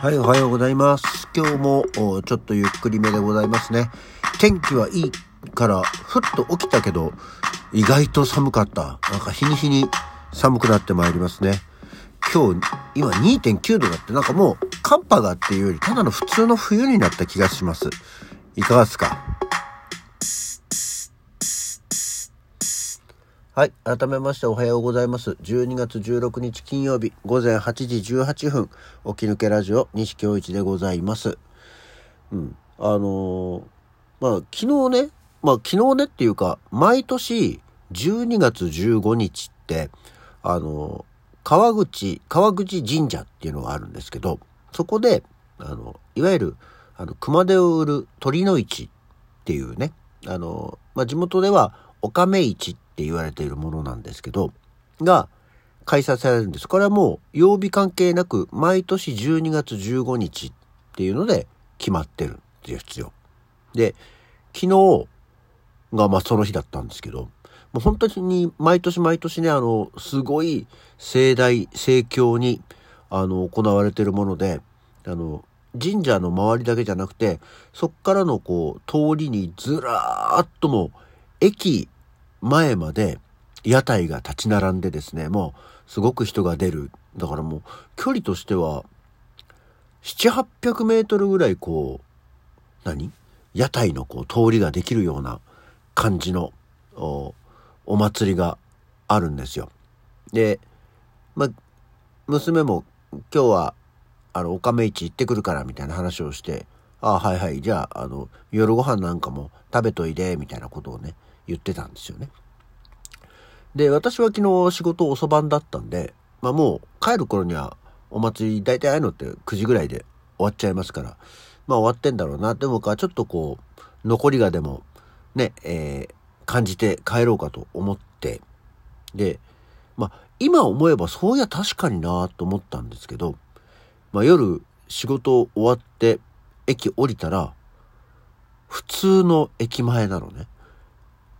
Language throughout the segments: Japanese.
はい、おはようございます。今日もちょっとゆっくりめでございますね。天気はいいから、ふっと起きたけど、意外と寒かった。なんか日に日に寒くなってまいりますね。今日、今2.9度だって、なんかもう寒波がっていうより、ただの普通の冬になった気がします。いかがですか？はい。改めましておはようございます。12月16日金曜日午前8時18分、起き抜けラジオ西京一でございます。うん。あのーまあ、昨日ね、まあ、昨日ねっていうか、毎年12月15日って、あのー川口、川口神社っていうのがあるんですけど、そこで、あの、いわゆる、あの、熊手を売る鳥の市っていうね、あの、まあ、地元では、おかめ市ってって言われているものなんですけど、が、開催されるんです。これはもう、曜日関係なく、毎年12月15日っていうので、決まってるんですよ。で、昨日が、まあ、その日だったんですけど、もう本当に毎年毎年ね、あの、すごい盛大、盛況に、あの、行われてるもので、あの、神社の周りだけじゃなくて、そっからのこう、通りにずらーっともう、駅前まで屋台が立ち並んでですね、もう、すごく人が出る。だからもう、距離としては、7、800メートルぐらいこう、何？屋台のこう、通りができるような感じの、お祭りがあるんですよ。で、ま、娘も今日は、あの、おかめ市行ってくるからみたいな話をして、ああ、はいはい、じゃあ、あの、夜ご飯なんかも食べといで、みたいなことをね、言ってたんですよね。で、私は昨日仕事遅番だったんで、まあもう帰る頃にはお祭り、大体ああいうのって9時ぐらいで終わっちゃいますから、まあ終わってんだろうなって僕はちょっとこう、残りがでも、ね、えー感じて帰ろうかと思って、で、まあ今思えばそういや確かになと思ったんですけど、まあ夜仕事終わって駅降りたら、普通の駅前なのね。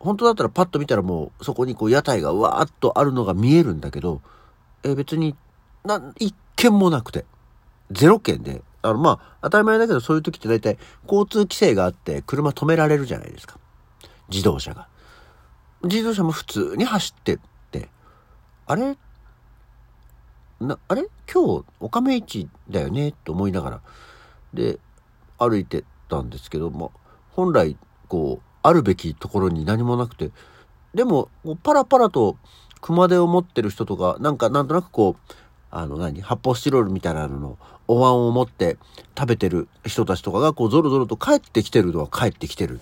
本当だったらパッと見たらもうそこにこう屋台がわーっとあるのが見えるんだけど、え別にな、一軒もなくて、ゼロ件で、あのまあ当たり前だけどそういう時って大体交通規制があって車止められるじゃないですか。自動車が。自動車も普通に走ってって、あれ？な、あれ？今日、おかめ市だよね？と思いながら、で、歩いてたんですけど、まあ、本来、こう、あるべきところに何もなくて、でも、パラパラと熊手を持ってる人とか、なんか、なんとなくこう、あの何、発泡スチロールみたいなののお椀を持って食べてる人たちとかが、こう、ゾロゾロと帰ってきてるのは帰ってきてる。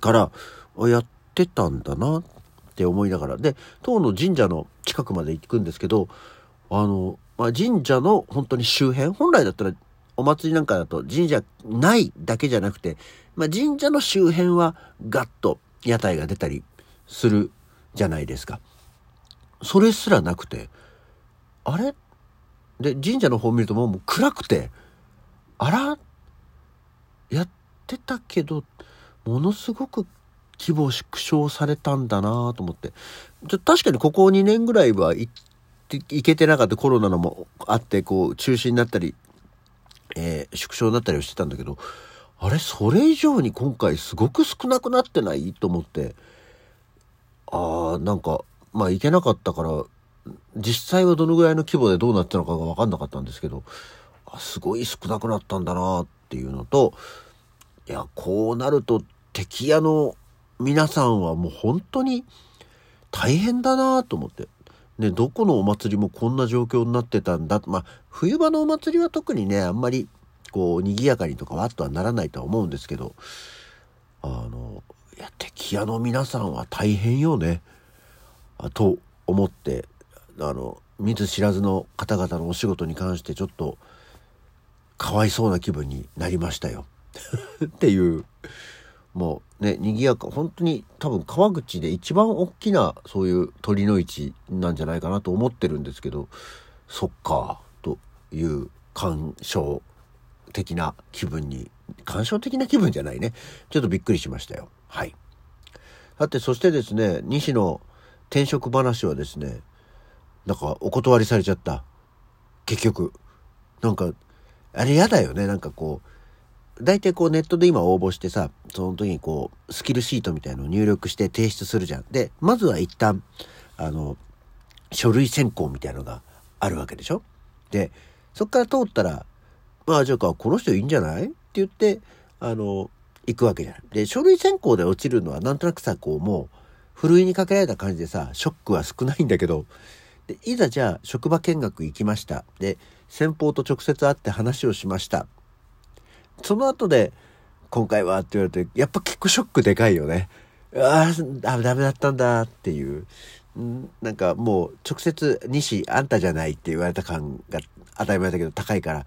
から、やってたんだなって思いながら。で、当の神社の近くまで行くんですけど、あの、まあ、神社の本当に周辺、本来だったらお祭りなんかだと神社ないだけじゃなくて、まあ、神社の周辺はガッと屋台が出たりするじゃないですか。それすらなくて、あれ？で、神社の方見るともう暗くて、あら？やってたけど、ものすごく規模縮小されたんだなと思って。ちょ確かにここ2年ぐらいは行って、行けてなかったコロナのもあって、こう、中止になったり、えー縮小になったりをしてたんだけど、あれ、それ以上に今回すごく少なくなってないと思って、ああ、なんか、まあ行けなかったから、実際はどのぐらいの規模でどうなったのかが分かんなかったんですけど、あすごい少なくなったんだなっていうのと、いや、こうなると敵屋の皆さんはもう本当に大変だなと思って。ね、どこのお祭りもこんな状況になってたんだ。まあ、冬場のお祭りは特にね、あんまり、こう、賑やかにとかわっとはならないとは思うんですけど、あの、いや、敵屋の皆さんは大変よね。あと思って、あの、見ず知らずの方々のお仕事に関してちょっと、かわいそうな気分になりましたよ。っていう、もうね、賑やか、本当に多分川口で一番大きなそういう鳥の市なんじゃないかなと思ってるんですけど、そっか、いう感傷的な気分に、感傷的な気分じゃないね。ちょっとびっくりしましたよ。はい。さて、そしてですね、西の転職話はですね、なんかお断りされちゃった。結局。なんか、あれ嫌だよね。なんかこう、大体こうネットで今応募してさ、その時にこう、スキルシートみたいのを入力して提出するじゃん。で、まずは一旦、あの、書類選考みたいのがあるわけでしょ？で、そっから通ったら、まあじゃあこの人いいんじゃない？って言って、あの、行くわけじゃん。で、書類選考で落ちるのはなんとなくさ、こうもう、ふるいにかけられた感じでさ、ショックは少ないんだけど、で、いざじゃあ職場見学行きました。で、先方と直接会って話をしました。その後で、今回はって言われて、やっぱ結構ショックでかいよね。ああ、ダメだったんだっていう。なんかもう直接西あんたじゃないって言われた感が当たり前だけど高いから、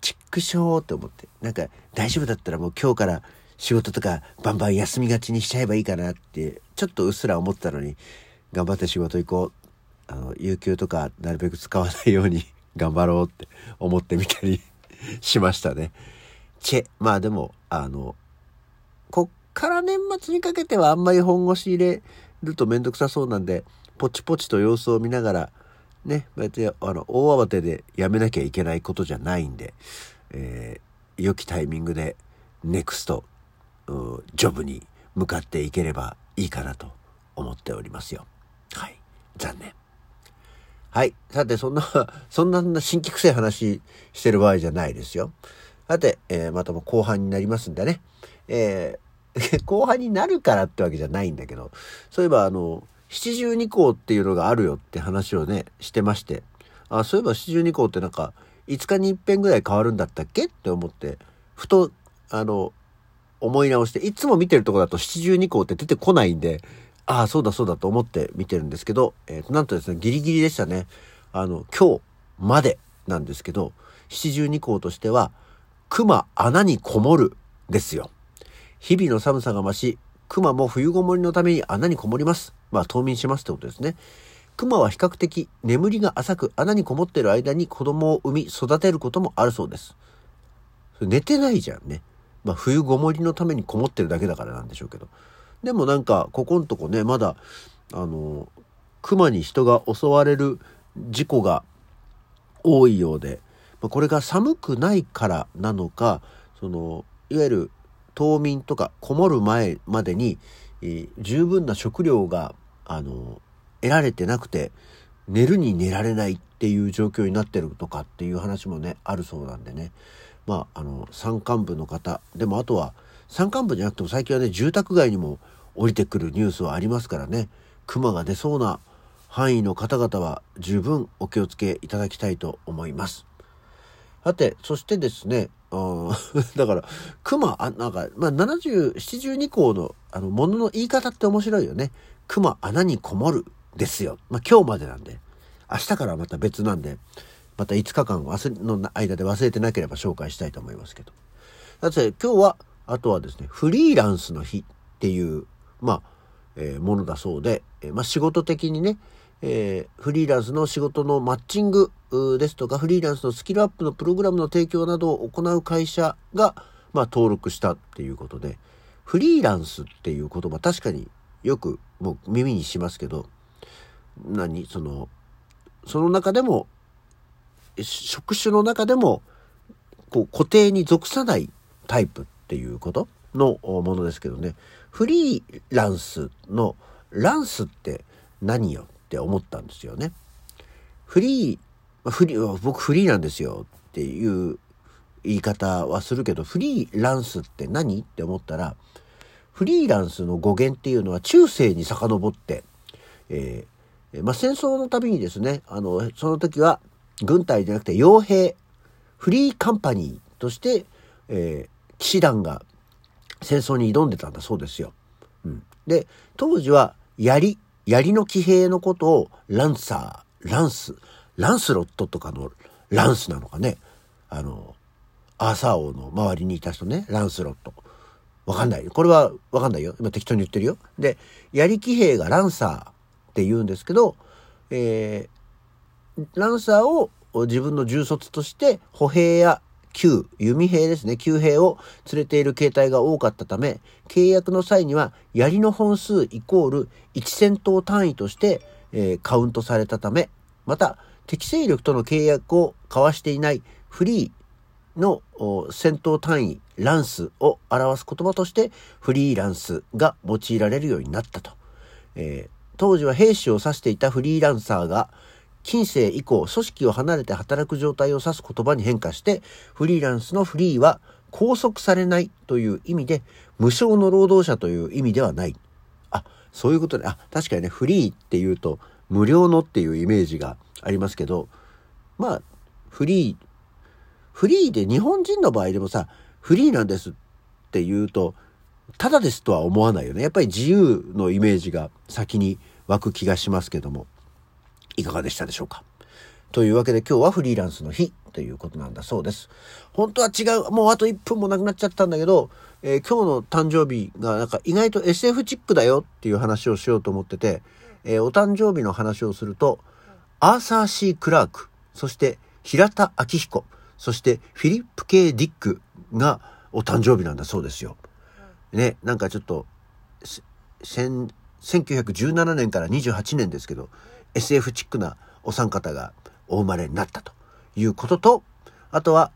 チックショーって思って。なんか大丈夫だったらもう今日から仕事とかバンバン休みがちにしちゃえばいいかなって、ちょっとうっすら思ったのに、頑張って仕事行こう。あの、有給とかなるべく使わないように 頑張ろうって思ってみたり しましたね。チェ。まあでも、あの、こっから年末にかけてはあんまり本腰入れるとめんどくさそうなんで、ポチポチと様子を見ながら、ね、こうやってあの大慌てでやめなきゃいけないことじゃないんで、えー、良きタイミングでネクストジョブに向かっていければいいかなと思っておりますよ。はい。残念。はい。さて、そんな、そんな新規臭い話してる場合じゃないですよ。さて、えー、またも後半になりますんでね。えー、後半になるからってわけじゃないんだけど、そういえばあの、七十二校っていうのがあるよって話をね、してまして、あ、そういえば七十二校ってなんか、5日に一遍ぐらい変わるんだったっけって思って、ふと、あの、思い直して、いつも見てるとこだと七十二校って出てこないんで、ああ、そうだそうだと思って見てるんですけど、えー、なんとですね、ギリギリでしたね。あの、今日までなんですけど、七十二項としては、熊穴にこもるですよ。日々の寒さが増し、熊も冬ごもりのために穴にこもります。まあ、冬眠しますってことですね。熊は比較的眠りが浅く穴にこもっている間に子供を産み育てることもあるそうです。寝てないじゃんね。まあ、冬ごもりのためにこもってるだけだからなんでしょうけど。でもなんか、ここんとこね、まだ、あの、熊に人が襲われる事故が多いようで、これが寒くないからなのか、その、いわゆる冬眠とかこもる前までに、えー、十分な食料が、あの、得られてなくて、寝るに寝られないっていう状況になってるとかっていう話もね、あるそうなんでね。まあ、あの、山間部の方、でもあとは、山間部じゃなくても最近はね、住宅街にも降りてくるニュースはありますからね熊が出そうな範囲の方々は十分お気をつけいただきたいと思います。さて、そしてですね、あ だから、熊、あ、なんか、まあ、70、72項の、あの、ものの言い方って面白いよね。熊、穴にこもる、ですよ。まあ、今日までなんで。明日からまた別なんで、また5日間忘れ、の間で忘れてなければ紹介したいと思いますけど。さて、今日は、あとはですね、フリーランスの日っていうまあ、えー、ものだそうで、えー、まあ、仕事的にね、えー、フリーランスの仕事のマッチングですとか、フリーランスのスキルアップのプログラムの提供などを行う会社が、まあ、登録したっていうことで、フリーランスっていう言葉確かによくもう耳にしますけど、何その、その中でも、職種の中でも、こう固定に属さないタイプっていうことのものですけどね。フリーランスのランスって何よ？って思ったんですよね。フリー、フリー、僕フリーなんですよっていう言い方はするけど、フリーランスって何って思ったら、フリーランスの語源っていうのは中世に遡って、えー、まあ、戦争のたびにですね、あの、その時は軍隊じゃなくて傭兵、フリーカンパニーとして、えー、騎士団が戦争に挑んでたんだそうですよ。うん、で、当時は槍、槍の騎兵のことをランサー、ランス、ランスロットとかのランスなのかね。あの、アーサー王の周りにいた人ね、ランスロット。わかんない。これはわかんないよ。今適当に言ってるよ。で、槍騎兵がランサーって言うんですけど、えー、ランサーを自分の重卒として歩兵や旧弓兵ですね、旧兵を連れている形態が多かったため、契約の際には槍の本数イコール1戦闘単位として、えー、カウントされたため、また、敵勢力との契約を交わしていないフリー、の戦闘単位、ランスを表す言葉としてフリーランスが用いられるようになったと。えー、当時は兵士を指していたフリーランサーが近世以降組織を離れて働く状態を指す言葉に変化してフリーランスのフリーは拘束されないという意味で無償の労働者という意味ではない。あ、そういうことで、あ、確かにね、フリーっていうと無料のっていうイメージがありますけど、まあ、フリー、フリーで日本人の場合でもさ、フリーなんですって言うと、ただですとは思わないよね。やっぱり自由のイメージが先に湧く気がしますけども、いかがでしたでしょうか？というわけで今日はフリーランスの日ということなんだそうです。本当は違う。もうあと1分もなくなっちゃったんだけど、えー、今日の誕生日がなんか意外と SF チックだよっていう話をしようと思ってて、えー、お誕生日の話をすると、アーサー・シー・クラーク、そして平田明彦、そしてフィリップ・ケイ・ディックがお誕生日なんだそうですよ。ね、なんかちょっと、1917年から28年ですけど、SF チックなお三方がお生まれになったということと、あとは、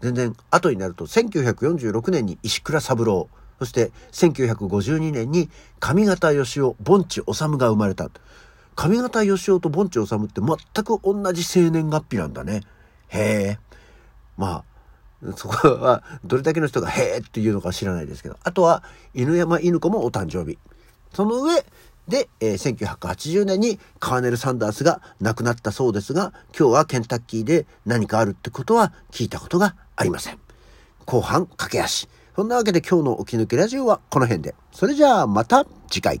全然後になると、1946年に石倉三郎、そして1952年に上方義雄、盆地治が生まれた。上方義雄と盆地治って全く同じ生年月日なんだね。へえ。まあ、そこはどれだけの人がへえっていうのか知らないですけど。あとは犬山犬子もお誕生日。その上、で、えー、1980年にカーネル・サンダースが亡くなったそうですが、今日はケンタッキーで何かあるってことは聞いたことがありません。後半駆け足。そんなわけで今日の起き抜けラジオはこの辺で。それじゃあまた次回。